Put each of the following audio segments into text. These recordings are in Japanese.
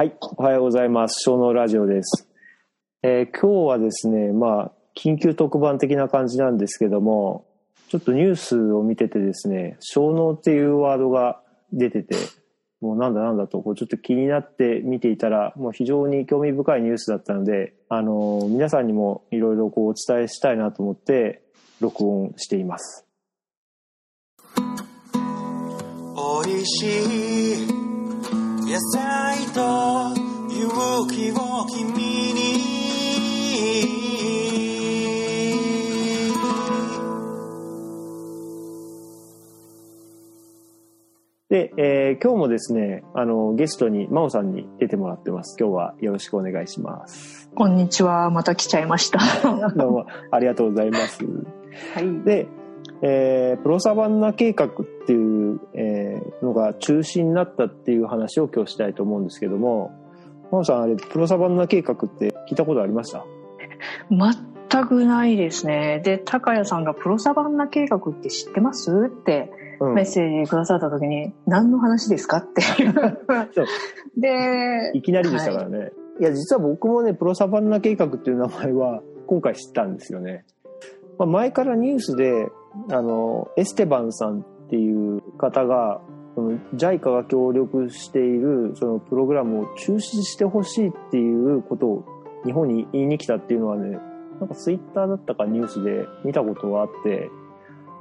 はい、おはようございます。小脳ラジオです。えー今日はですね、まあ、緊急特番的な感じなんですけども、ちょっとニュースを見ててですね、小脳っていうワードが出てて、もうなんだなんだと、こうちょっと気になって見ていたら、もう非常に興味深いニュースだったので、あのー皆さんにもいろいろこうお伝えしたいなと思って、録音しています。美味しい野菜と勇気を君にで、えー今日もですね、あの、ゲストに真央さんに出てもらってます。今日はよろしくお願いします。こんにちは。また来ちゃいました。は どうもありがとうございます。い。で、えープロサバンナ計画っていう、えーのが中止になったっていう話を今日したいと思うんですけども、真央さん、あれ、プロサバンナ計画って聞いたことありました全くないですね。で、高谷さんがプロサバンナ計画って知ってます？ってうんメッセージくださった時に、何の話ですか？っていう。で、いきなりでしたからね。い、や、実は僕もね、プロサバンナ計画っていう名前は今回知ったんですよね。まあ、前からニュースで、あの、エステバンさんっていう方が、その JICA が協力しているそのプログラムを中止してほしいっていうことを日本に言いに来たっていうのはね、なんかツイッターだったかニュースで見たことがあって、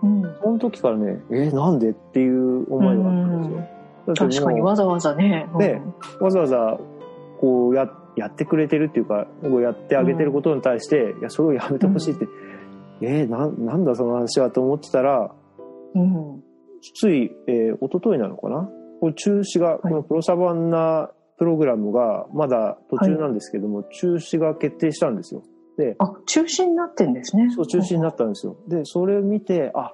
うん、その時からね、えーなんでっていう思いがあったんですよ。確かにわざわざね。うんねわざわざこうややってくれてるっていうかこうやってあげてることに対して、いやそれをやめてほしいって、えー、ななんだその話はと思ってたらうん。つい、えー、一昨日なのかな？これ中止が、このプロサバンナプログラムがまだ途中なんですけども、中止が決定したんですよ。であ、中止になってんですね。そう中止になったんですよ。でそれを見てあ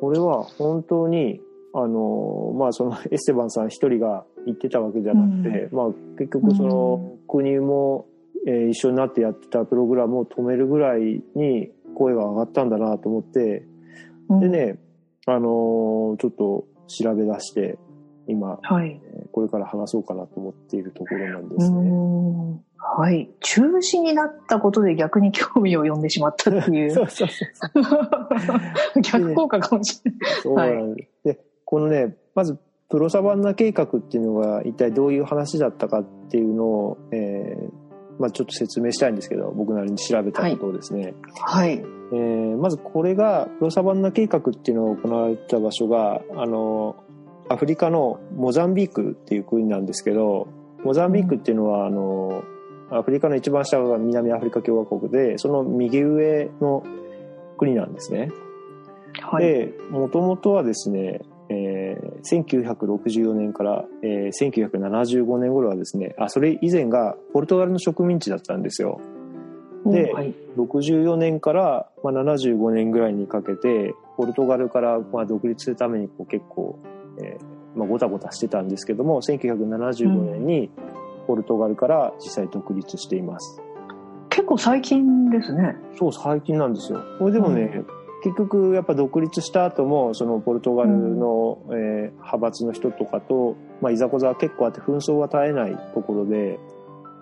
これは本当にあのまあそのエステバンさん一人が言ってたわけじゃなくて、まあ結局その国も、えー一緒になってやってたプログラムを止めるぐらいに声が上がったんだなと思ってうんで。ねあのちょっと調べ出して今はい。えーこれから話そうかなと思っているところなんでうすね。ん。はい。中止になったことで逆に興味を呼んでしまったっていそうう。そうそう 逆効果かもしれない。そうなんです。で、このね、まず、プロサバンナ計画っていうのが一体どういう話だったかっていうのを、えーまあちょっと説明したいんですけど、僕なりに調べたことをですね。はい。えーまずこれが、プロサバンナ計画っていうのが行われた場所が、あの、アフリカのモザンビークっていう国なんですけど、モザンビークっていうのは、あの、アフリカの一番下が南アフリカ共和国で、その右上の国なんですね。はい。で、もともとはですね、えー1964年から、えー1975年頃はですね、あ、それ以前がポルトガルの植民地だったんですよ。ではい。64年から、まあ、75年ぐらいにかけて、ポルトガルから、まあ、独立するためにこう結構、えーまあ、ごたごたしてたんですけども、1975年にポルトガルから実際独立しています。結構最近ですね。そう、最近なんですよ。これでもね、結局やっぱ独立した後も、そのポルトガルの、えー派閥の人とかと、まあ、いざこざは結構あって紛争が絶えないところで、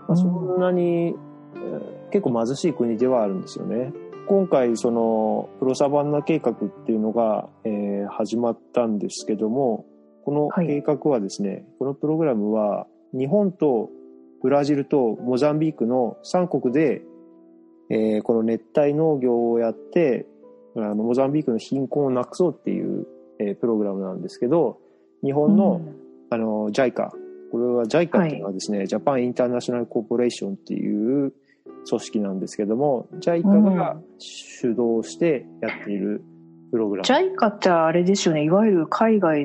まあ、そんなに、えー結構貧しい国ではあるんですよね。今回そのプロサバンナ計画っていうのが、えー始まったんですけども、このはい。計画はですね、このプログラムは日本とブラジルとモザンビークの3国で、えーこの熱帯農業をやって、あのモザンビークの貧困をなくそうっていう、えープログラムなんですけど、日本の、あの JICA、これは JICA っていうのはですね、ジャパンインターナショナルコーポレーションっていう組織なんですけども、JICA が主導してやっているプログラム。JICA ってあれですよね。いわゆる海外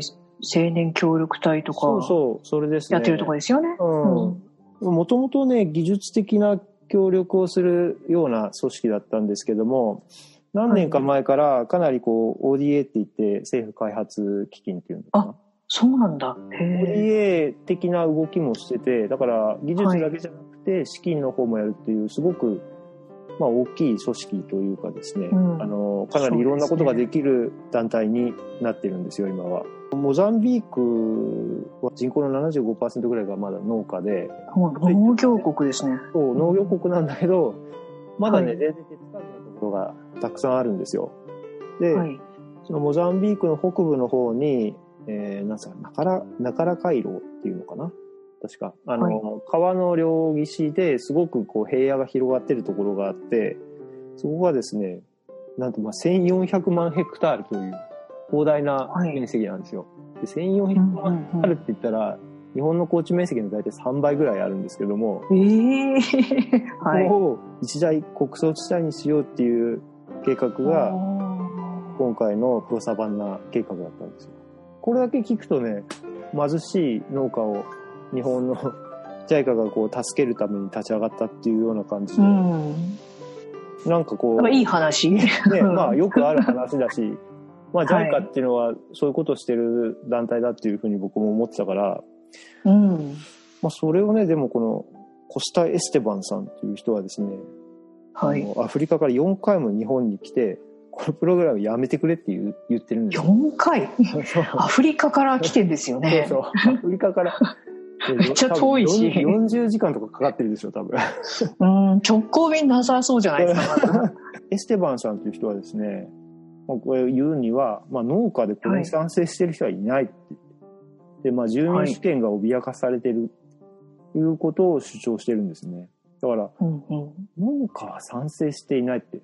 青年協力隊とかそうそう、それですね。やってるとこですよね。うん。もともとね、技術的な協力をするような組織だったんですけども、何年か前からかなりこう ODA って言って政府開発基金っていうのか？な。そうなんだ。へ ODA 的な動きもしてて、だから技術だけじゃなくて資金の方もやるっていうすごくまあ、大きい組織というかですね、うんあのかなりいろんなことができる団体になってるんですよ今は。モザンビークは人口の75%ぐらいがまだ農家で農業国ですね。そう農業国なんだけどまだね、はい全然手つかずろがたくさんあるんですよ。で、はい。そのモザンビークの北部の方に、えー、なんすか、ナカラ、ナカラ回廊っていうのかな？確か。あの、はい川の両岸ですごくこう平野が広がってるところがあって、そこがですね、なんとまあ1400万ヘクタールという広大なはい面積なんですよ。で1400万ヘクタールって言ったら、日本の高地面積の大体3倍ぐらいあるんですけども、ええはい。ここを一大国葬地帯にしようっていう計画が、今回のプロサバンナ計画だったんですよ。これだけ聞くとね、貧しい農家を日本の JICA がこう助けるために立ち上がったっていうような感じで、うん。なんかこう、いい話。ね、まあよくある話だし、まあはい JICA っていうのはそういうことをしてる団体だっていうふうに僕も思ってたから、うん。まあそれをね、でもこのコスタ・エステバンさんっていう人はですね、はい。アフリカから4回も日本に来て、このプログラムやめてくれって言う言ってるんですよ。4回？アフリカから来てんですよね。そうそう。アフリカから。めっちゃ遠いし多分40時間とかかかってるでしょ、多分。うん、直行便なさそうじゃないですか、エステバンさんという人はですね、まあ、これ言うには、まあ、農家でこれに賛成してる人はいないって言って、で、まあ、住民主権が脅かされてるということを主張してるんですね。だから、うんうん農家は賛成していないって、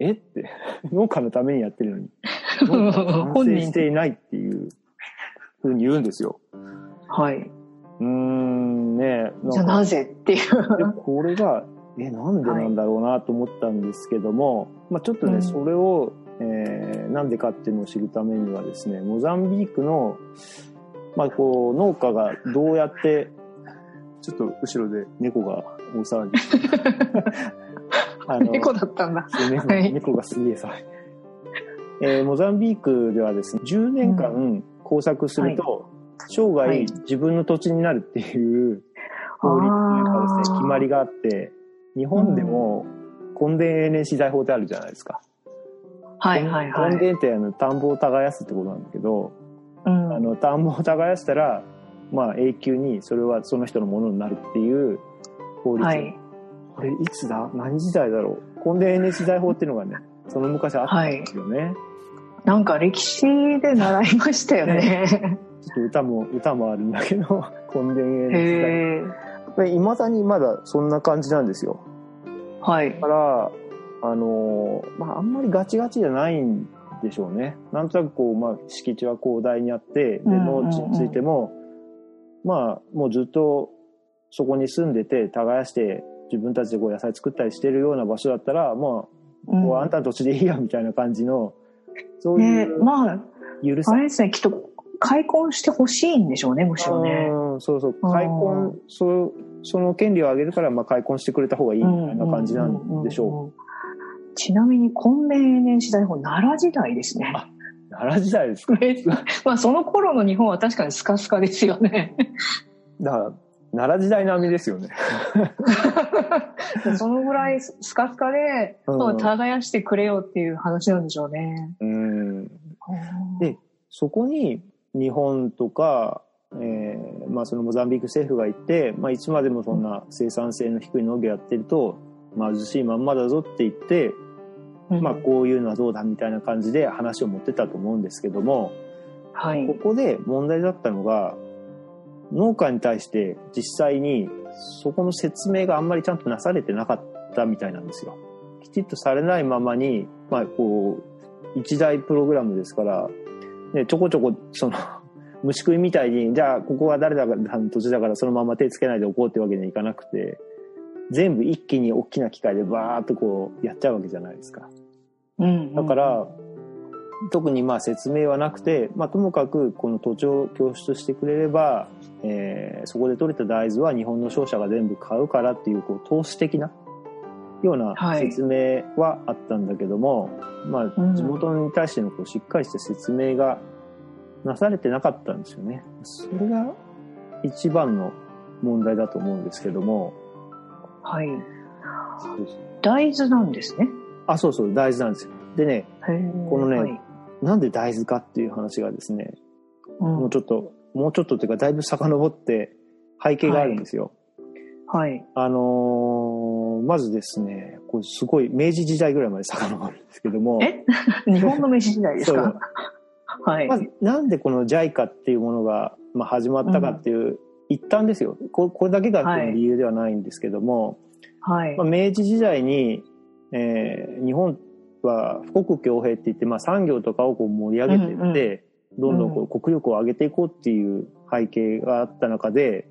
え？って、農家のためにやってるのに、農家は賛成していないっていうふうに言うんですよ。はい。うーん、ねじゃあなぜっていう。でこれが、え、なんでなんだろうなと思ったんですけども、まあちょっとね、うんそれを、えーなんでかっていうのを知るためにはですね、モザンビークの、まあこう、農家がどうやって、ちょっと後ろで猫が大騒ぎ。あの猫だったんだ。猫はい猫がすげえ騒い。えーモザンビークではですね、10年間工作すると、生はい涯自分の土地になるっていう法律というかですね、決まりがあって、日本でも根田永年資材法ってあるじゃないですか。はいはいはい。根田ってあの田んぼを耕すってことなんだけど、うんあの田んぼを耕したら、まあ永久にそれはその人のものになるっていう法律。はい。これいつだ？何時代だろう？根田永年資材法っていうのがね、その昔あったんですよね。なんか歴史で習いましたよね。ちょっと歌も、歌もあるんだけど、根田永年資材へえ。法。いまだにまだそんな感じなんですよ。はいだ。から、あのーまあ、あんまりガチガチじゃないんでしょうね。なんとなくこう、まあ、敷地は広大にあって、で、農地についても、まあ、もうずっとそこに住んでて、耕して、自分たちでこう野菜作ったりしてるような場所だったら、まあ、うんこうあんたの土地でいいや、みたいな感じの、そうねいうまあ、許さあれですね、きっと開墾してほしいんでしょうね、むしろね。うんそうそう。うん開墾、そその権利をあげるから、まあ、開墾してくれた方がいいみたいな感じなんでしょう。うん。ちなみに、根田永年時代法、奈良時代ですね。奈良時代ですか？まあ、その頃の日本は確かにスカスカですよね。だから、奈良時代並みですよね。そのぐらいスカスカで、う耕してくれよっていう話なんでしょうね。うん。でそこに日本とか、えーまあそのモザンビーク政府が行って、まあいつまでもそんな生産性の低い農業やってると、貧しいまんまだぞって言って、うんまあこういうのはどうだみたいな感じで話を持ってたと思うんですけども、はいこ。こで問題だったのが、農家に対して実際にそこの説明があんまりちゃんとなされてなかったみたいなんですよ。きちっとされないままに、まあこう、一大プログラムですから、ね、ちょこちょこ、その、虫食いみたいに、じゃあここは誰だかの土地だからそのまま手つけないでおこうってわけにはいかなくて、全部一気に大きな機械でバーっとこうやっちゃうわけじゃないですか。うんだから、特にまあ説明はなくて、まあ、ともかくこの土地を供出してくれれば、えーそこで取れた大豆は日本の商社が全部買うからっていうこう投資的なようなはい説明はあったんだけども、まあうん地元に対してのこうしっかりした説明がなされてなかったんですよね。それが一番の問題だと思うんですけども、はい。あ、大豆なんですね。あ、そうそう、大豆なんですよ。でね、このねはいなんで大豆かっていう話がですね、うんもうちょっと、もうちょっとっていうか、だいぶ遡って背景があるんですよ。はい。あのーまずですね、これすごい明治時代ぐらいまで遡るんですけども、え？日本の飯時代ですか？はい。まずなんでこの JICA っていうものが、まあ、始まったかっていう、一旦ですよこ、これだけが理由ではないんですけども、はいまあ、。明治時代に、えー日本は富国強兵って言って、まあ、産業とかをこう盛り上げていって、どんどんこう国力を上げていこうっていう背景があった中で、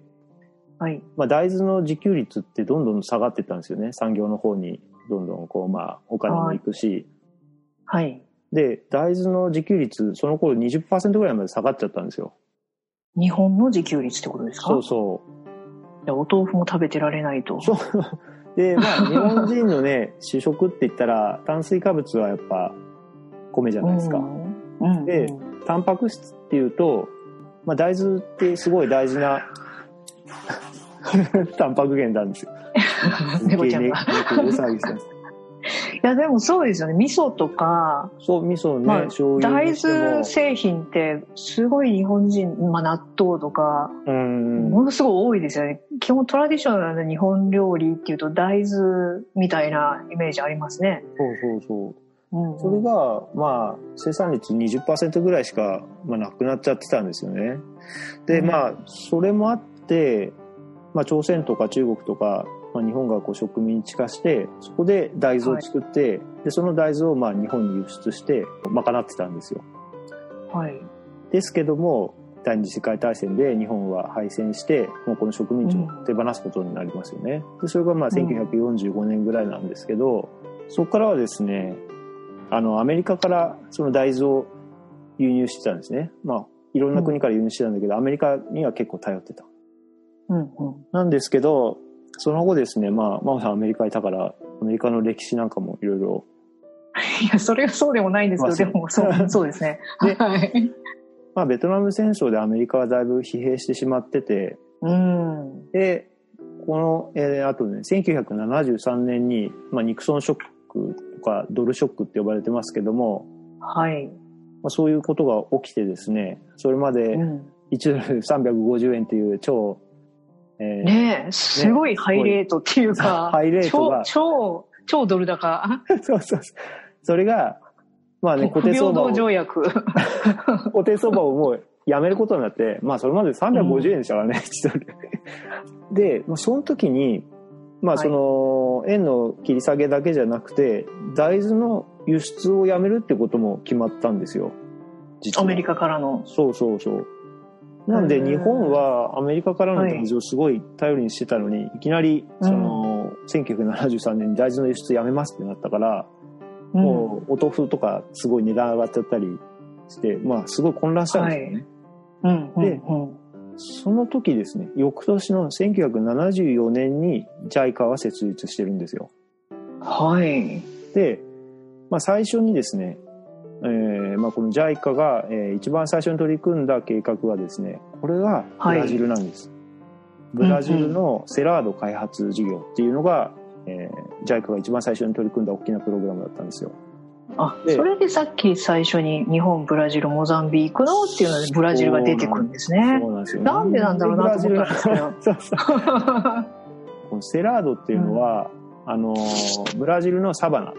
はい。まあ、大豆の自給率ってどんどん下がっていったんですよね産業の方にどんどんこう、まあ、お金もいくし。はい。で大豆の自給率その頃20%ぐらいまで下がっちゃったんですよ。日本の自給率ってことですか？そうそう。お豆腐も食べてられないと。そう。で、まあ、日本人のね、主食って言ったら、炭水化物はやっぱ、米じゃないですか。うん。うん。でタンパク質っていうと、まあ、大豆ってすごい大事な、タンパク源なんですよ。猫ちゃんが。大騒ぎしてます。いや、でもそうですよね。味噌とか、そう、味噌ね、まあ醤油大豆製品って、すごい日本人、まあ納豆とか、うん。ものすごい多いですよね。基本トラディショナルな日本料理っていうと大豆みたいなイメージありますね。そうそうそう。うん、それが、まあ、生産率20%ぐらいしか、まあ、なくなっちゃってたんですよね。で、うんまあ、それもあって、まあ、朝鮮とか中国とか、まあ、日本がこう植民地化して、そこで大豆を作って、で、その大豆をまあ日本に輸出して、賄ってたんですよ。はい。ですけども、第二次世界大戦で日本は敗戦して、もうこの植民地を手放すことになりますよね。で、それがまあ1945年ぐらいなんですけど、そこからはですね、あの、アメリカからその大豆を輸入してたんですね。まあ、いろんな国から輸入してたんだけど、アメリカには結構頼ってた。うんうん。なんですけど、その後ですね、まあ、真央さんアメリカにいたから、アメリカの歴史なんかもいろいろ、いや、それがそうでもないんですけど、でもそう、そうですね。ではい。まあ、ベトナム戦争でアメリカはだいぶ疲弊してしまってて、うん。で、この、えーあとね、1973年に、まあ、ニクソンショックとかドルショックって呼ばれてますけども、はい。まあ、そういうことが起きてですね、それまでうん、1ドル350円っていう超、えーねえ、すごいハイレートっていうか、ハイレートが超、超、超ドル高。そうそうそう。それが、まあね、固定相場条約。固定相場をもうやめることになって、まあそれまで350円でしたからね、1ドル。で、まあその時に、まあはいその、円の切り下げだけじゃなくて、大豆の輸出をやめるってことも決まったんですよ。アメリカからの。そうそうそう。なんで日本はアメリカからの大豆をすごい頼りにしてたのに、いきなり、その、1973年に大豆の輸出やめますってなったから、うんもうお豆腐とかすごい値段上がっちゃったりして、まあすごい混乱したんですよね。でうんその時ですね、翌年の1974年に JICA は設立してるんですよ。はい。で、まあ最初にですね、えーまあこの JICA が、えー一番最初に取り組んだ計画はですね、これがブラジルなんです。ブラジルのセラード開発事業っていうのが、えー、JICA が一番最初に取り組んだ大きなプログラムだったんですよ。あ、でそれでさっき最初に日本、ブラジル、モザンビークのっていうのでブラジルが出てくるんですね。そうなんですよ、なんでなんだろうなと思ったんですけど このセラードっていうのは、あのーブラジルのサバナ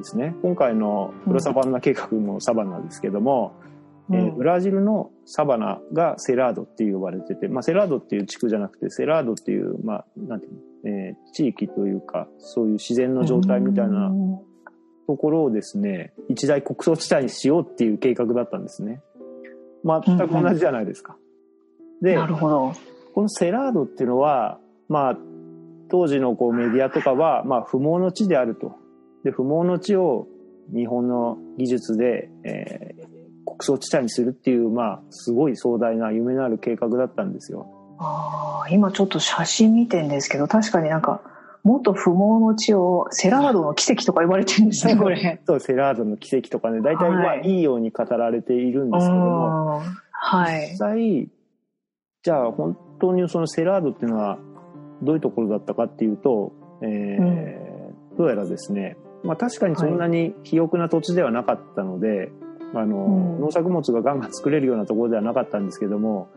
ですね今回のプロサバンナ計画もサバナですけども、えーブラジルのサバナがセラードって呼ばれてて、まあ、セラードっていう地区じゃなくてセラードっていう,、まあなんていうの？えー地域というかそういう自然の状態みたいなうんところをですね一大穀倉地帯にしようっていう計画だったんですね全く同じじゃないですか。でなるほど。このセラードっていうのは、まあ、当時のこうメディアとかは、まあ、不毛の地であると。で、不毛の地を日本の技術で、えー国葬地帯にするっていう、まあ、すごい壮大な夢のある計画だったんですよ。あー今ちょっと写真見てんですけど、確かになんか、元不毛の地をセラードの奇跡とか言われてるんですね、これ。そう、セラードの奇跡とかね、大体まいいいように語られているんうですけども、ん。はい実。際、じゃあ本当にそのセラードっていうのはどういうところだったかっていうと、えーどうやらですね、まあ確かにそんなに肥沃な土地ではなかったので、あの、うん農作物がガンガン作れるようなところではなかったんですけども、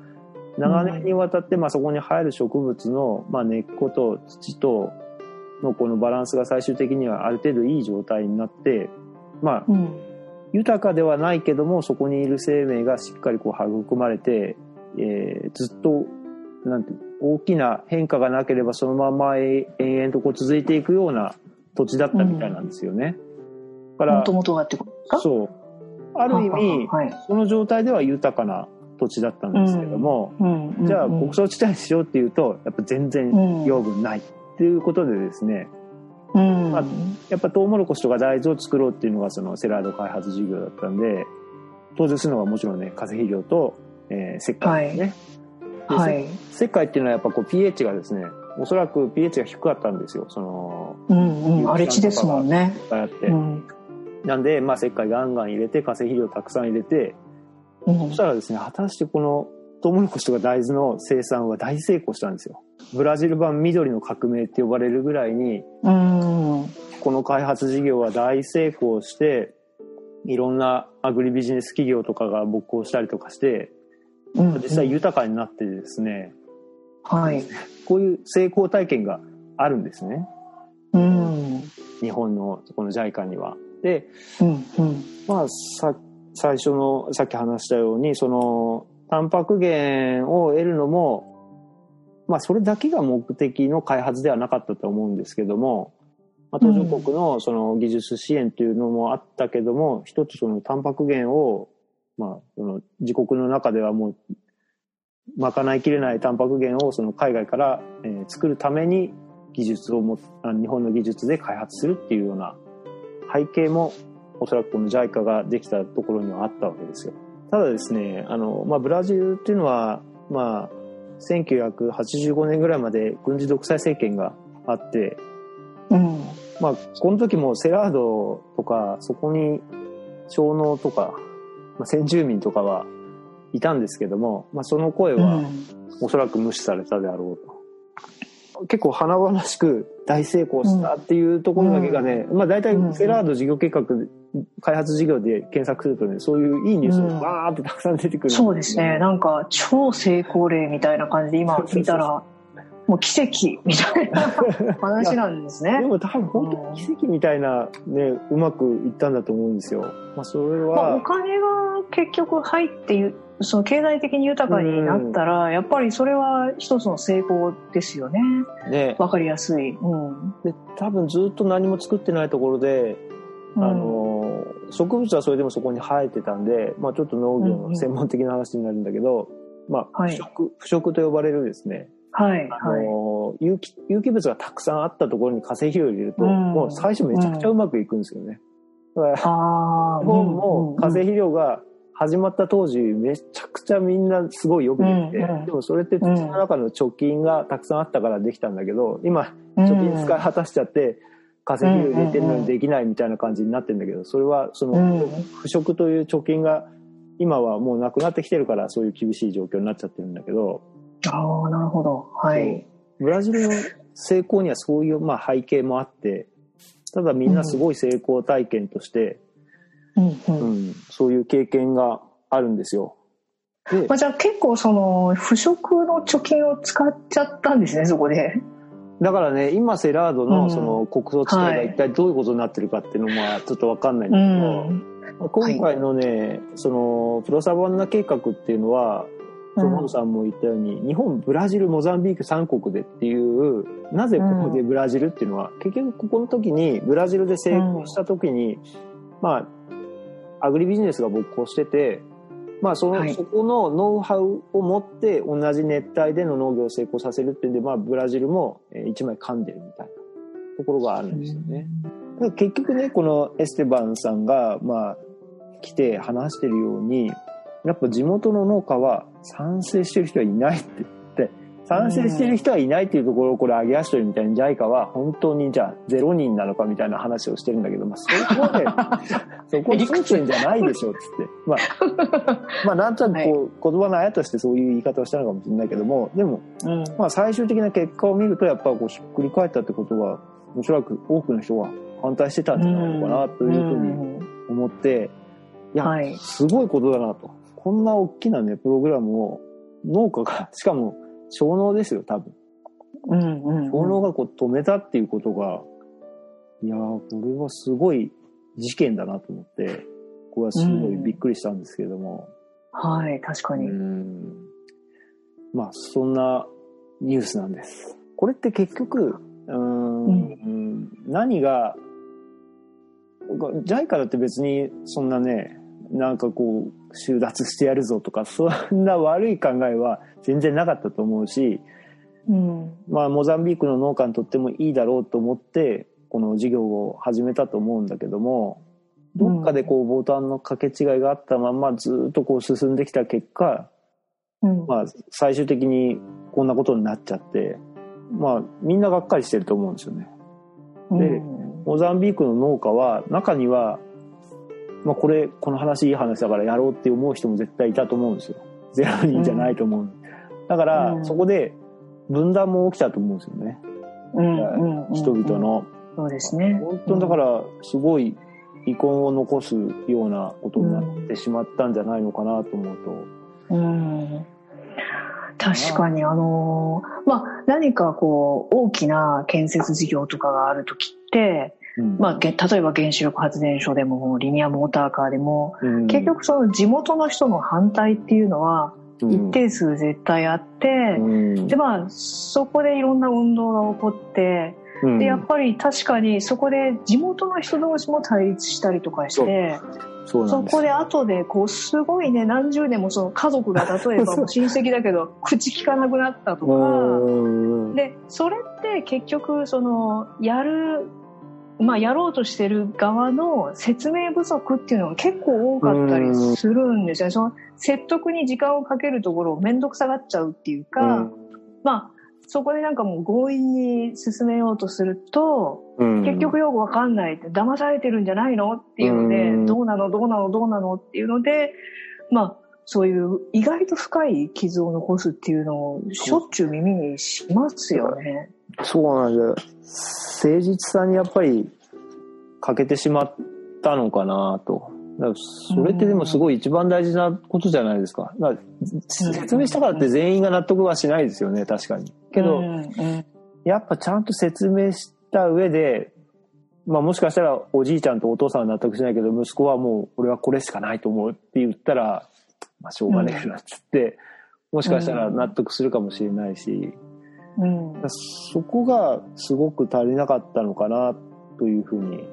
長年にわたって、まあそこに生える植物の、まあ根っこと土とのこのバランスが最終的にはある程度いい状態になって、まあうん。豊かではないけどもそこにいる生命がしっかりこう育まれて、えーずっとなんて大きな変化がなければそのままえ延々とこう続いていくような土地だったみたいなんですよね。だからもともとがってことか？そうある意味はい。その状態では豊かな土地だったんですけども、うん。じゃあうん牧草地帯にしようっていうとやっぱ全然うん養分ないっていうことでですね、うん。まあやっぱトウモロコシとか大豆を作ろうっていうのがそのセラード開発事業だったんで、登場するのがもちろんね、化成肥料と、えー石灰ですね。ではい。石灰っていうのはやっぱこう pH がですね、おそらく pH が低かったんですよ。その、うんうん。荒れ地ですもんね。あって。うん。なんで、まあ石灰ガンガン入れて、化成肥料たくさん入れて、うんそしたらですね、果たしてこのトウモロコシとか大豆の生産は大成功したんですよ。ブラジル版緑の革命って呼ばれるぐらいに、うん。この開発事業は大成功して、いろんなアグリビジネス企業とかが勃興したりとかして、うん実際豊かになってですね、はい。こういう成功体験があるんですね。うん。日本のこの JICA には。で、うん。うん。まあ、さ、最初の、さっき話したように、その、タンパク源を得るのも、まあ、それだけが目的の開発ではなかったと思うんですけども、まあ、途上国のその技術支援というのもあったけども、一つそのタンパク源を、まあ、その自国の中ではもう、賄いきれないタンパク源をその海外から、えー作るために技術をも、あ日本の技術で開発するっていうような背景もおそらくこの JICA ができたところにはあったわけですよ。ただですね、あの、まあ、ブラジルっていうのは、まあ、1985年ぐらいまで軍事独裁政権があって、うん。まあ、この時もセラードとか、そこに小農とか、まあ、先住民とかはいたんですけども、まあ、その声はおそらく無視されたであろうと。結構華々しく大成功したっていうところだけがね、まあ大体セラード事業計画、開発事業で検索するとね、そういういいニュースがバーってたくさん出てくる、そうですね。なんか、超成功例みたいな感じで今見たら、もう奇跡みたいな話なんですでね。も多分本当に奇跡みたいなね、うまくいったんだと思うんですよ。まあそれまあ、おは、金が結局入ってゆ、その経済的に豊かになったら、やっぱりそれは一つの成功ですよね。ね、わかりやすい。うん。で多分ずっと何も作ってないところで、うんあの、植物はそれでもそこに生えてたんで、まあちょっと農業の専門的な話になるんだけど、まあ、はい腐食、腐食と呼ばれるですね、はい、あはい。の有機有機物がたくさんあったところに化成肥料を入れると、うんもう最初めちゃくちゃうまくいくんですよね。だからあ本も化成うん肥料が始まった当時めちゃくちゃみんなすごいよくできて、うんうんでもそれって土の中の貯金がたくさんあったからできたんだけど、今うん貯金使い果たしちゃって、化成肥料入れてるのにできないみたいな感じになってるんだけど、それはそのうん腐食という貯金が今はもうなくなってきてるからそういう厳しい状況になっちゃってるんだけど、ああ、なるほど。はい。ブラジルの成功にはそういうまあ背景もあって、ただみんなすごい成功体験として、うんう。うんん、そういう経験があるんですよ。でまあ、じゃあ結構その、腐食の貯金を使っちゃったんですね、そこで。だからね、今セラードうんのその国葬地帯が一体どういうことになってるかっていうのはちょっとわかんないんだうけん。ど、今回のね、そのプロサバンナ計画っていうのは、ソモンさんも言ったように、日本、ブラジル、モザンビーク3国でっていう、なぜここでブラジルっていうのは、結局ここの時に、ブラジルで成功した時に、まあ、アグリビジネスが勃興してて、まあその、はい。そこのノウハウを持って同じ熱帯での農業を成功させるっていうんで、まあブラジルもえー一枚噛んでるみたいなところがあるんですよね。だから結局ね、このエステバンさんが、まあ、来て話してるように、やっぱ地元の農家は賛成してる人はいないって言って、賛成してる人はいないっていうところをこれ上げ足取りみたいに JICA は本当にじゃあゼロ人なのかみたいな話をしてるんだけど、まあ そこで、そこにそうんじゃないでしょっつって。まあ、まあなんとなくこう、言葉のあやとしてそういう言い方をしたのかもしれないけども、でも、うん。まあ最終的な結果を見るとやっぱこうひっくり返ったってことは、おそらく多くの人が反対してたんじゃないのかなというふうに思って、いや、はいすごいことだなと。こんな大きなね、プログラムを農家が、しかも小農ですよ、多分。うんうん小農がこう止めたっていうことが、いやー、これはすごい事件だなと思って、これはすごいびっくりしたんですけれども。はい、確かに。うんまあ、そんなニュースなんです。これって結局、うーん、うん何が、ジャイカだって別にそんなね、なんかこう、収奪してやるぞとか、そんな悪い考えは全然なかったと思うし、うん。まあ、モザンビークの農家にとってもいいだろうと思って、この事業を始めたと思うんだけども、どっかでこう、ボタンの掛け違いがあったままずっとこう進んできた結果、うん。まあ、最終的にこんなことになっちゃって、まあ、みんながっかりしてると思うんですよね。でうんモザンビークの農家は、中には、まあ、これ、この話いい話だからやろうって思う人も絶対いたと思うんですよ。ゼロ人じゃないと思う。だから、うんそこで分断も起きたと思うんですよね。うんうんうん人々の。そうですね。本当にだから、すごい遺恨を残すようなことになってしまったんじゃないのかなと思うと。うん確かに、あのーまあ、何かこう、大きな建設事業とかがあるときって、うんまあ、げ例えば原子力発電所でも、リニアモーターカーでも、うん。結局その地元の人の反対っていうのは、一定数絶対あって、うん。で、まあ、そこでいろんな運動が起こって、うん。で、やっぱり確かにそこで地元の人同士も対立したりとかして、そこで後でこうすごいね何十年もその家族が例えば親戚だけど口聞かなくなったとかうん。でそれって結局そのやるまあやろうとしてる側の説明不足っていうのが結構多かったりするんですよね。その説得に時間をかけるところを面倒くさがっちゃうっていうか、まあそこでなんかもう強引に進めようとすると、うん。結局よくわかんないって、騙されてるんじゃないのっていうので、うん。どうなのどうなのどうなのっていうので、まあ、そういう意外と深い傷を残すっていうのをしょっちゅう耳にしますよね。そうなんだよ。誠実さにやっぱり欠けてしまったのかなと。だからそれってでもすごい一番大事なことじゃないですか。説明したからって全員が納得はしないですよね、確かに。けど、やっぱちゃんと説明した上で、まあもしかしたらおじいちゃんとお父さんは納得しないけど、息子はもう俺はこれしかないと思うって言ったら、まあしょうがねえなっつって、もしかしたら納得するかもしれないし、うん。そこがすごく足りなかったのかなというふうに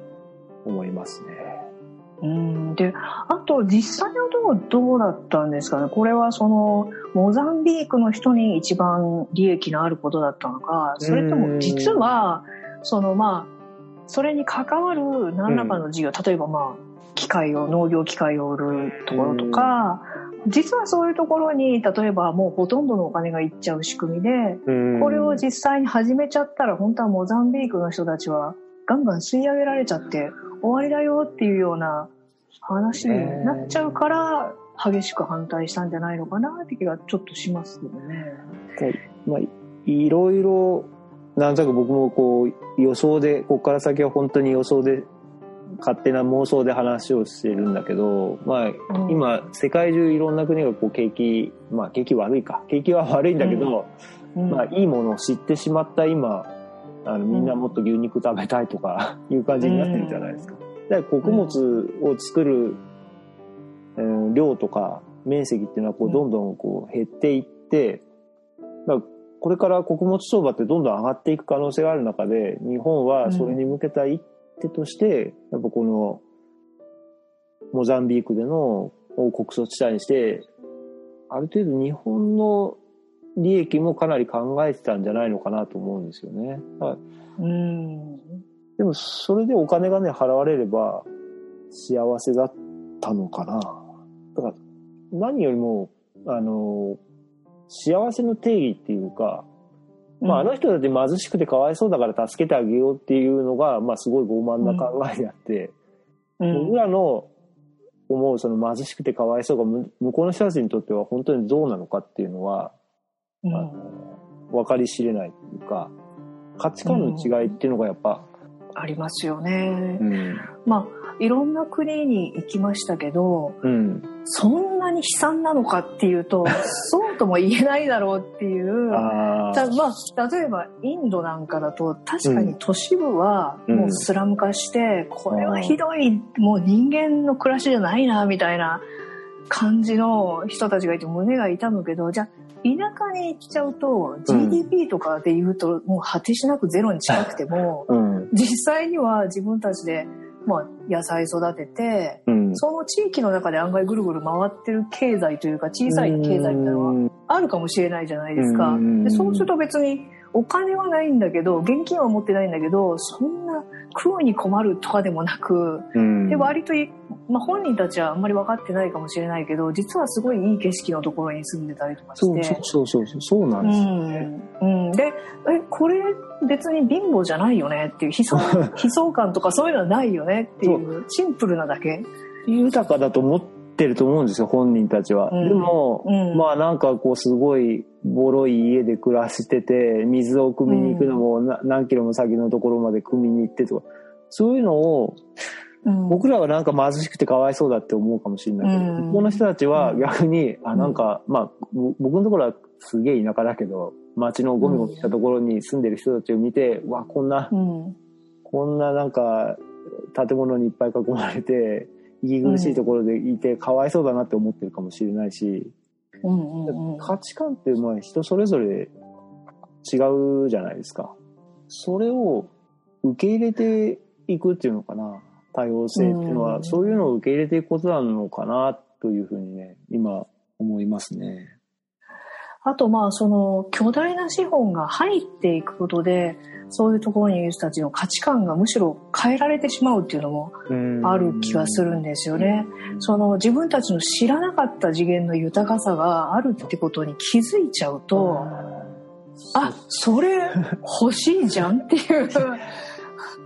思いますね。うん。で、あと実際のところどうだったんですかね？これはその、モザンビークの人に一番利益のあることだったのか、それとも実は、そのまあ、それに関わる何らかの事業、例えばまあ、機械を、農業機械を売るところとか、実はそういうところに、例えばもうほとんどのお金がいっちゃう仕組みで、これを実際に始めちゃったら、本当はモザンビークの人たちはガンガン吸い上げられちゃって終わりだよっていうような話になっちゃうから、激しく反対したんじゃないのかなって気がちょっとしますけどね。まあ、いろいろ、なんとなく僕もこう予想で、ここから先は本当に予想で、勝手な妄想で話をしてるんだけど、まあ、うん、今、世界中いろんな国がこう景気、まあ景気悪いか。景気は悪いんだけど、うん、まあいいものを知ってしまった今、あのみんなもっと牛肉食べたいとか いう感じになってるじゃないですか。だから穀物を作る、えー量とか面積っていうのはこうどんどんこう減っていって、だからこれから穀物相場ってどんどん上がっていく可能性がある中で、日本はそれに向けた一手として、やっぱこのモザンビークでの王国措地帯にして、ある程度日本の利益もかなり考えてたんじゃないのかなと思うんですよね。だからうん。でもそれでお金がね払われれば幸せだったのかな。だから何よりも、あの、幸せの定義っていうか、まああの人だって貧しくてかわいそうだから助けてあげようっていうのが、まあすごい傲慢な考えであって、うん。僕らの思うその貧しくてかわいそうがむ向こうの人たちにとっては本当にどうなのかっていうのは、うん。あの分かり知れないというか価値観の違いっていうのがやっぱありますよね。うん。まあいろんな国に行きましたけどうん。そんなに悲惨なのかっていうと そうとも言えないだろうっていう。あまあ、例えばインドなんかだと確かに都市部はうんもうスラム化して、これはひどいもう人間の暮らしじゃないなみたいな感じの人たちがいて胸が痛むけどじゃあ田舎に行っちゃうと GDP とかで言うともう果てしなくゼロに近くても、うん。実際には自分たちで、まあ、野菜育ててうん。その地域の中で案外ぐるぐる回ってる経済というか小さい経済みたいなのはうんあるかもしれないじゃないですか。うんでそうすると別にお金はないんだけど現金は持ってないんだけどそんな食うに困るとかでもなくうん。で割とい、まあ、本人たちはあんまり分かってないかもしれないけど実はすごいいい景色のところに住んでたりとかそうして。そうそうそう、そうなんですよね。うんうん、でえこれ別に貧乏じゃないよねっていう悲壮 悲壮感とかそういうのはないよねっていうシンプルなだけ？豊かだと思ってると思うんですよ、本人たちは。うんでも、うんまあなんかこうすごいボロい家で暮らしてて、水を汲みに行くのもな何キロも先のところまで汲みに行ってとか、そういうのをうん。僕らはなんか貧しくてかわいそうだって思うかもしれないけど、うん。向こうの人たちは逆に、あ、ん。なんか、まあ、ぼ僕のところはすげえ田舎だけど、街のゴミゴミしたところに住んでる人たちを見て、うわ、こんな、うん。こんななんか、建物にいっぱい囲まれて、息苦しいところでいて、かわいそうだなって思ってるかもしれないし、うんうんうん。価値観ってまあ人それぞれ違うじゃないですか。それを受け入れていくっていうのかな。多様性っていうのは、うんそういうのを受け入れていくことなのかなというふうにね、今思いますね。あとまあその巨大な資本が入っていくことでそういうところにいる人たちの価値観がむしろ変えられてしまうっていうのもある気がするんですよね。その自分たちの知らなかった次元の豊かさがあるってことに気づいちゃうと、あ、それ欲しいじゃんっていう。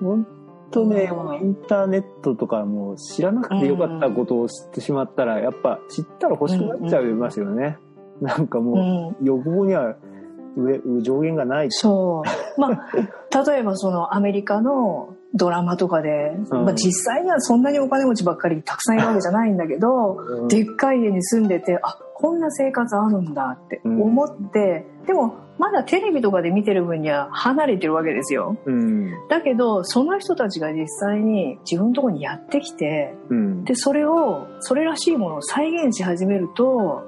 本当ね、インターネットとかもう知らなくてよかったことを知ってしまったら、やっぱ知ったら欲しくなっちゃいますよね。なんかうもう、ん、欲望には上上限がない。そう。まあ、例えばそのアメリカのドラマとかで、うんまあ実際にはそんなにお金持ちばっかりたくさんいるわけじゃないんだけど、うんでっかい家に住んでて、あ、こんな生活あるんだって思って、でもまだテレビとかで見てる分には離れてるわけですよ。うん。だけど、その人たちが実際に自分のところにやってきて、うん。で、それを、それらしいものを再現し始めると、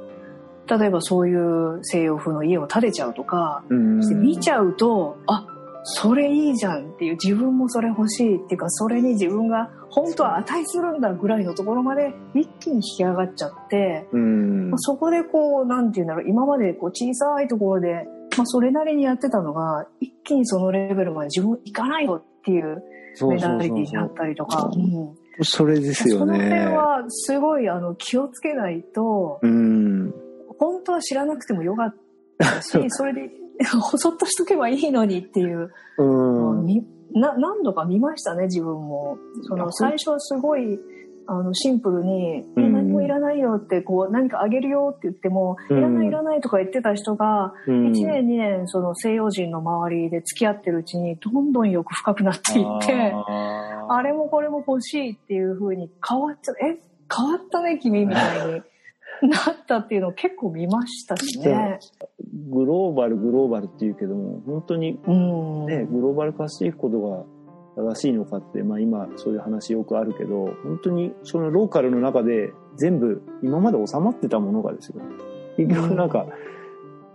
例えばそういう西洋風の家を建てちゃうとか、うんして見ちゃうと、あ、それいいじゃんっていう、自分もそれ欲しいっていうか、それに自分が本当は値するんだぐらいのところまで一気に引き上がっちゃって、うんまあ、そこでこう、なんていうんだろう、今までこう小さいところで、まあそれなりにやってたのが、一気にそのレベルまで自分行かないよっていうメダリティになっ。たりとか、うんそれですよその点ね。はすごいあの気をつけないと、うん。本当は知らなくてもよかったし、それで そっとしとけばいいのにっていう、うな何度か見ましたね、自分も。その最初はすごいあのシンプルに、うん。え何もいらないよって、こう何かあげるよって言っても、うん。いらないいらないとか言ってた人が、うん。1年2年その西洋人の周りで付き合ってるうちにどんどん欲深くなっていって、あれもこれも欲しいっていう風に変わっちゃえ変わったね君みたいに なったっていうのを結構見ましたしね。グローバルグローバルっていうけども本当にうん。ねグローバル化していくことが正しいのかって、まあ、今そういう話よくあるけど本当にそのローカルの中で全部今まで収まってたものがですよ結局なんか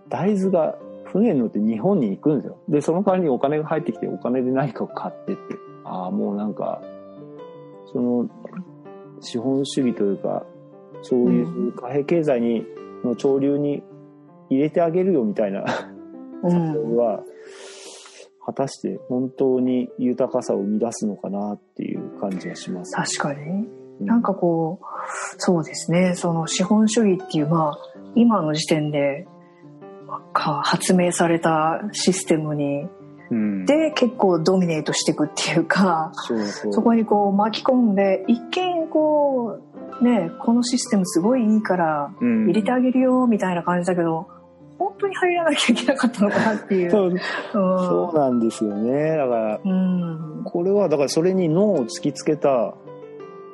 大豆が船に乗って日本に行くんですよでその代わりにお金が入ってきてお金で何かを買ってってああもうなんかその資本主義というかそういう貨幣経済にの潮流に入れてあげるよみたいなうん。は果たして本当に豊かさを生み出すのかなっていう感じはします。確かに。うん。なんかこう、そうですね、その資本主義っていう、まあ、今の時点で、発明されたシステムに、うん、で結構ドミネートしていくっていうか、そこにこう巻き込んで、一見こう、ね、このシステムすごいいいからうん入れてあげるよみたいな感じだけど、本当に入らなきゃいけなかったのかなっていう。そううんそうなんですよね。だから、うん。これは、だからそれに脳を突きつけた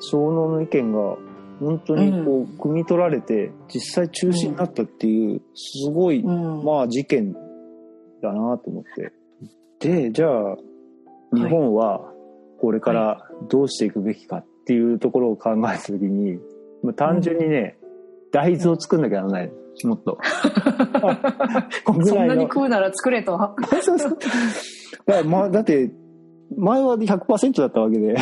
小脳の意見が、本当にこう、汲み取られて、実際中止になったっていう、すごい、うん。まあ事件だなと思って。で、じゃあ、日本はこれからどうしていくべきかっていうところを考えたときに、まあ、単純にね、大豆を作んなきゃならない。もっと。国そんな。に食うなら作れと。そうそう。だまあ、だって、前は100%だったわけで、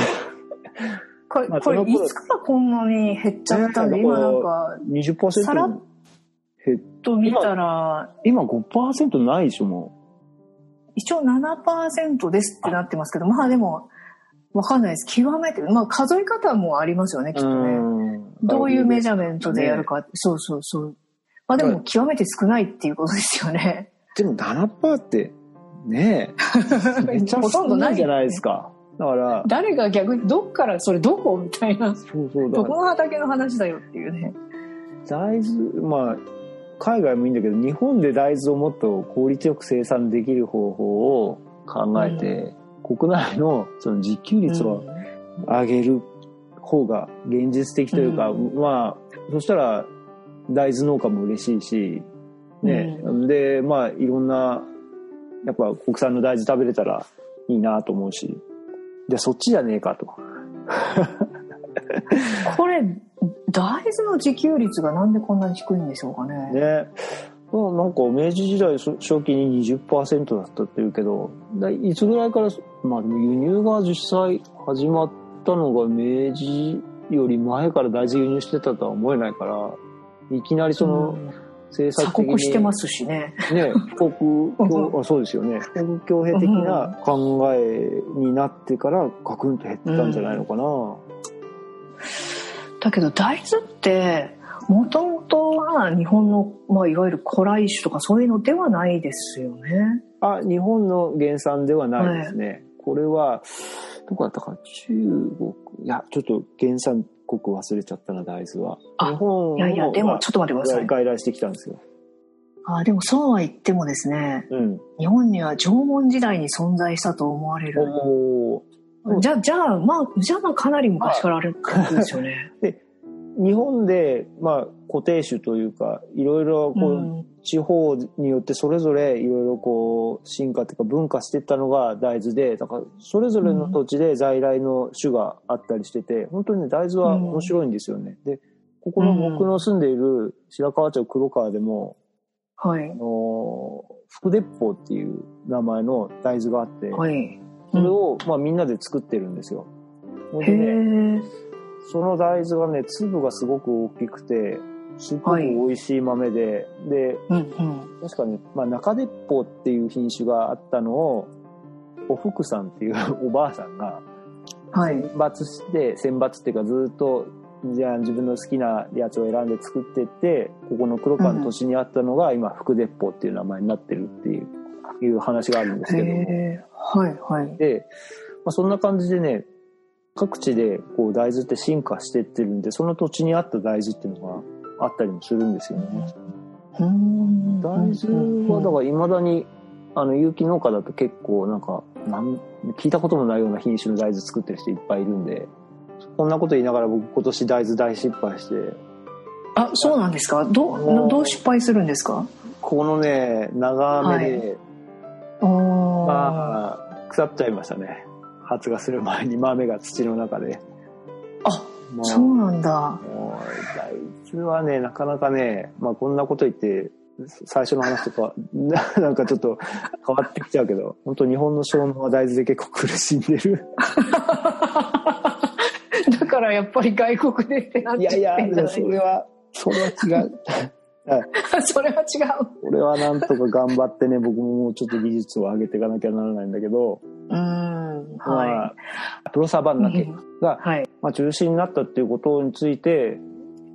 これ、まあこれいつからこんなに減っちゃったんで、ね今なんか、20%さらっ減っと見たら、今5%ないでしょ、も一応7%ですってなってますけど、まあでも、わかんないです。極めて、まあ数え方もありますよね、う。きっとね。んどういうメジャーメントでやるか。そうそうそう。まあでもはい極めて少ないっていうことですよね。でも7%って、ねえ、めっちゃほとんどないいじゃないですか。だから、誰が逆に、どっから、それどこみたいな。そうそう、だどこの畑の話だよっていうね。大豆、まあ、海外もいいんだけど、日本で大豆をもっと効率よく生産できる方法を考えて、国内のその自給率を上げる方が現実的というか、うんまあ、そしたら大豆農家も嬉しいし、ね、で、まあ、いろんな、やっぱ国産の大豆食べれたらいいなと思うし、で、そっちじゃねえかと。これ、大豆の自給率がなんでこんなに低いんでしょうかね。ね。まあなんか明治時代初初期に20%だったっていうけど、だいつぐらいから、まあでも輸入が実際始まったのが明治より前から大豆輸入してたとは思えないから、いきなりそのうん政策鎖的に、国してますしね。ね、富国強、あそうですよね。富強兵的な考えになってからガクンと減ったんじゃないのかな。だけど大豆って、もともとは日本の、まあ、いわゆる古来種とかそういうのではないですよね。あ、日本の原産ではないですね。これは、どこだったかな？中国。いや、ちょっと原産国忘れちゃったな、大豆は。あ日本いやいや、でもちょっと待ってください。外来してきたんですよ。あでもそうは言ってもですね、うん。日本には縄文時代に存在したと思われる。おーじゃあ、じゃあ、まあ、じゃあまあかなり昔からあるってことですよね。日本で、まあ、固定種というか、いろいろこう、うん地方によってそれぞれいろいろこう進化っていうか文化していったのが大豆でだからそれぞれの土地で在来の種があったりしてて本当にね大豆は面白いんですよね。でここの僕の住んでいる白川町黒川でも、はいあ。の福鉄砲っていう名前の大豆があって、はい。それを、まあ、みんなで作ってるんですよ。ほんへでねえ。その大豆がね粒がすごく大きくてすっごくはい美味しい豆で、でうんうん。確かね、まあ、中鉄砲っていう品種があったのを、お福さんっていうおばあさんが、はい。選抜して、選抜っていうかずっと、じゃあ自分の好きなやつを選んで作ってって、ここの黒川の土地にあったのが、今、福鉄砲っていう名前になってるっていう、いう話があるんですへけども。え。はいはい。で、まあ、そんな感じでね、各地でこう大豆って進化してってるんで、その土地にあった大豆っていうのがあったりもするんですよね。大豆はだから未だにあの有機農家だと結構なんかなん聞いたこともないような品種の大豆作ってる人いっぱいいるんでこんなこと言いながら僕今年大豆大失敗して。あ、そうなんですか？どどう失敗するんですか？このね長雨で、あー。まあ腐っちゃいましたね発芽する前に 豆が土の中で。あ、もそうなんだ。もう大豆はねなかなかね、まあ、こんなこと言って最初の話とかな なんかちょっと変わってきちゃうけど本当日本の小農は大豆で結構苦しんでる。だからやっぱり外国でってなっいちゃってんじゃないやいやそれはそれは違う それは違う。これはなんとか頑張ってね僕ももうちょっと技術を上げていかなきゃならないんだけど、うーん。まはあ、プロサバンナい。家が、はい。まあ、中止になったっていうことについて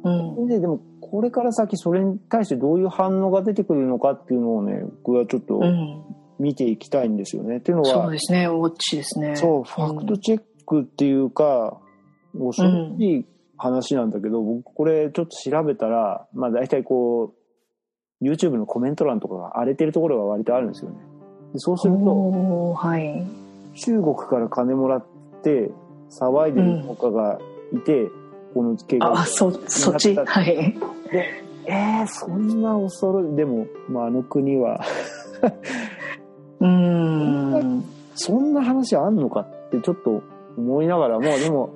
うん。ででもこれから先それに対してどういう反応が出てくるのかっていうのをね僕はちょっとうん。見ていきたいんですよね。っていうのはそうですね。ウォッチですね。そうファクトチェックっていうか、恐ろしい話なんだけど、僕これちょっと調べたら、まあ大体こ YouTube のコメント欄とかが荒れてるところが割とあるんですよね。でそうすると、はい。中国から金もらって騒いでるとかがいて、この怪我あ、そ、そっち？はい。えー、そんな恐ろでも、まあ、あの国はうーん。そんな話あんのかってちょっと思いながらもでも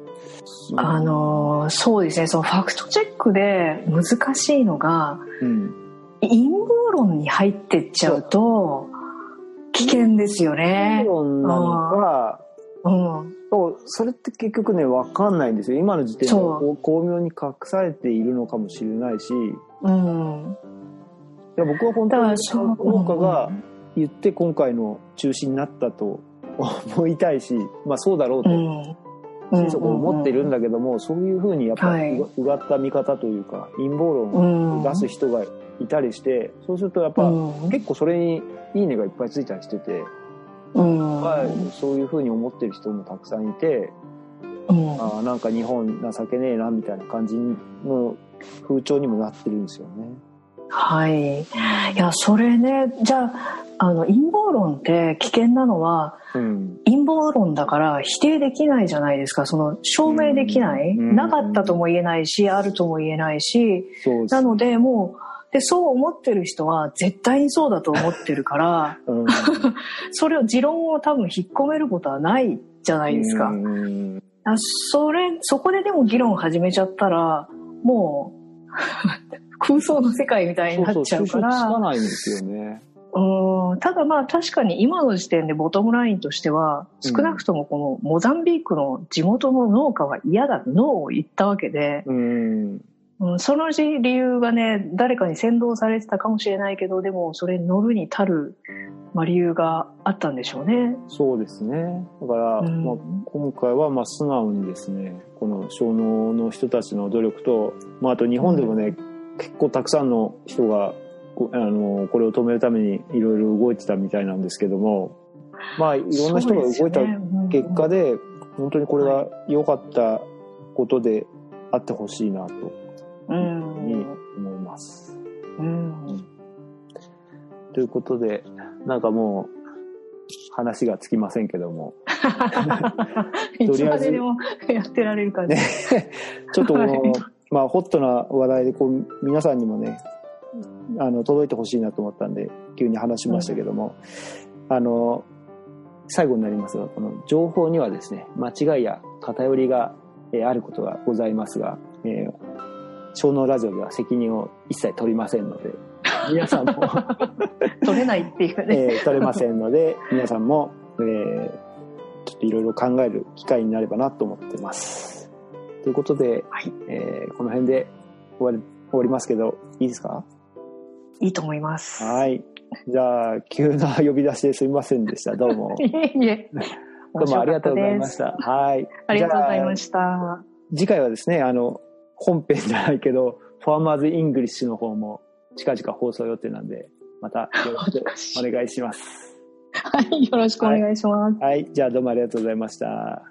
あのーそうですね、そのファクトチェックで難しいのが、うん、陰謀論に入ってっちゃうと、危険ですよね。論なのかうん。そうそれって結局ね分かんないんですよ今の時点で巧妙に隠されているのかもしれないしいうん。や僕は本当に農家が言って今回の中止になったと思いたいし、まあ、そうだろうとうん。思ってるんだけども、そういうふうにやっぱはいうがった見方というか陰謀論うん。を出す人がいたりして、そうするとやっぱ、うん。結構それにいいねがいっぱいついたりしてて、うん。まあそういうふうに思ってる人もたくさんいて、うん。あーなんか日本情けねえなみたいな感じの風潮にもなってるんですよね。はい。いや、それね、じゃあ、あの、陰謀論って危険なのは、うん。陰謀論だから否定できないじゃないですか。その、証明できない。うんなかったとも言えないし、あるとも言えないし、そうですなので、もう、で、そう思ってる人は絶対にそうだと思ってるから、うん、それを持論を多分引っ込めることはないじゃないですか。うんあそれ、そこででも議論を始めちゃったら、もう、空想の世界みたいになっちゃうか収集つからら、ないんですよね。うん、ただまあ確かに今の時点でボトムラインとしては、うん少なくともこのモザンビークの地元の農家は嫌だ、ノーを言ったわけで、うん。うん、その理由がね、誰かに先導されてたかもしれないけど、でもそれに乗るに足る、まあ、理由があったんでしょうね。そうですね。だから、うんまあ、今回はまあ素直にですね、この小農の人たちの努力と、まあ、あと日本でもね、結構たくさんの人がこあのこれを止めるためにいろいろ動いてたみたいなんですけども、まあいろんな人が動いた結果で、で、本当にこれが良かったことであってほしいなとうん。に思います。うん。ということで、なんかもう話がつきませんけども、いつまででもやってられる感じ。ちょっとこの、はいまあホットな話題でこう皆さんにもね、あの届いてほしいなと思ったんで急に話しましたけども、あの最後になりますがこの情報にはですね間違いや偏りが、えーあることがございますが、えー、小脳ラジオでは責任を一切取りませんので 皆さんも、取れないっていうね。えー取れませんので皆さんも、えーちょっといろいろ考える機会になればなと思ってます。ということで、はいえーこの辺で終わり終わりますけどいいですか？いいと思います。はい。じゃあ、急な呼び出しですみませんでした。どうも。いえいえ。どうもありがとうございました。はい。ありがとうございましした。た。次回はですね、あの、本編じゃないけど、ファーマーズ・イングリッシュの方も近々放送予定なんで、またよろしくお願いします。はい、よろしくお願いします。はい。じゃあ、どうもありがとうございました。